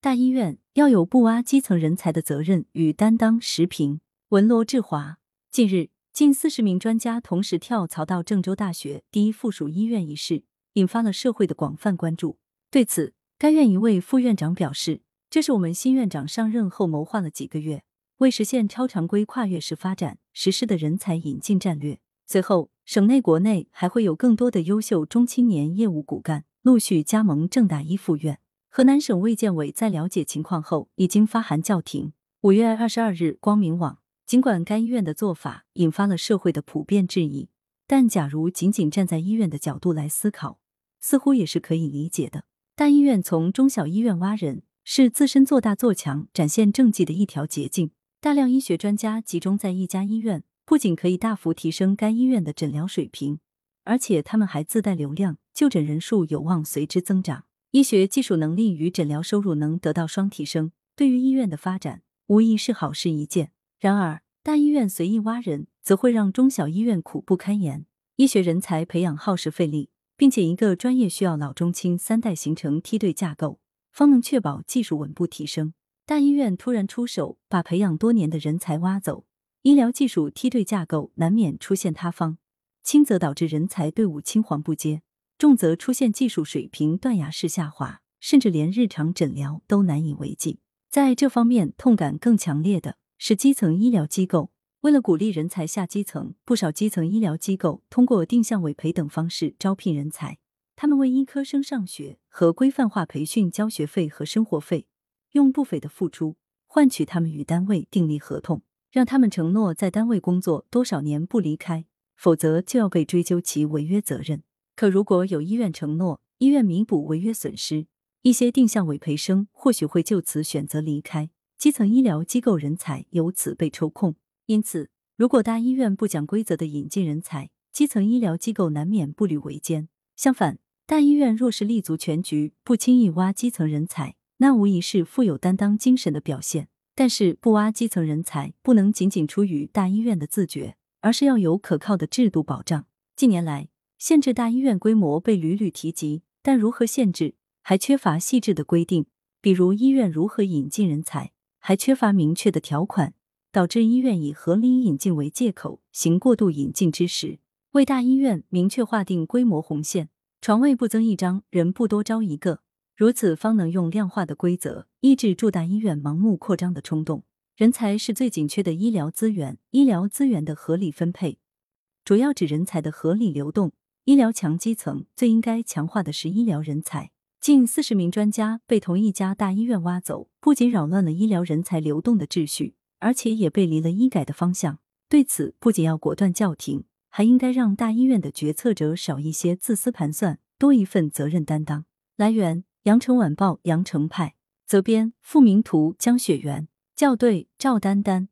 大医院要有不挖基层人才的责任与担当。时评文罗志华。近日，近四十名专家同时跳槽到郑州大学第一附属医院一事，引发了社会的广泛关注。对此，该院一位副院长表示：“这是我们新院长上任后谋划了几个月，为实现超常规跨越式发展实施的人才引进战略。随后，省内国内还会有更多的优秀中青年业务骨干陆续加盟郑大一附院。”河南省卫健委在了解情况后，已经发函叫停。五月二十二日，光明网。尽管该医院的做法引发了社会的普遍质疑，但假如仅仅站在医院的角度来思考，似乎也是可以理解的。大医院从中小医院挖人，是自身做大做强、展现政绩的一条捷径。大量医学专家集中在一家医院，不仅可以大幅提升该医院的诊疗水平，而且他们还自带流量，就诊人数有望随之增长，医学技术能力与诊疗收入能得到双提升，对于医院的发展无疑是好事一件。然而，大医院随意挖人，则会让中小医院苦不堪言。医学人才培养耗时费力，并且一个专业需要老中青三代形成梯队架构，方能确保技术稳步提升。大医院突然出手，把培养多年的人才挖走，医疗技术梯队架构难免出现塌方。轻则导致人才队伍青黄不接，重则出现技术水平断崖式下滑，甚至连日常诊疗都难以为继。在这方面，痛感更强烈的。是基层医疗机构为了鼓励人才下基层，不少基层医疗机构通过定向委培等方式招聘人才。他们为医科生上学和规范化培训交学费和生活费，用不菲的付出换取他们与单位订立合同，让他们承诺在单位工作多少年不离开，否则就要被追究其违约责任。可如果有医院承诺，医院弥补违约损失，一些定向委培生或许会就此选择离开。基层医疗机构人才由此被抽空，因此，如果大医院不讲规则的引进人才，基层医疗机构难免步履维艰。相反，大医院若是立足全局，不轻易挖基层人才，那无疑是富有担当精神的表现。但是，不挖基层人才，不能仅仅出于大医院的自觉，而是要有可靠的制度保障。近年来，限制大医院规模被屡屡提及，但如何限制，还缺乏细致的规定，比如医院如何引进人才。还缺乏明确的条款，导致医院以合理引进为借口行过度引进之实。为大医院明确划定规模红线，床位不增一张，人不多招一个，如此方能用量化的规则抑制住大医院盲目扩张的冲动。人才是最紧缺的医疗资源，医疗资源的合理分配，主要指人才的合理流动。医疗强基层，最应该强化的是医疗人才。近四十名专家被同一家大医院挖走，不仅扰乱了医疗人才流动的秩序，而且也背离了医改的方向。对此，不仅要果断叫停，还应该让大医院的决策者少一些自私盘算，多一份责任担当。来源：羊城晚报羊城派，责编：付明图，江雪源，校对：赵丹丹。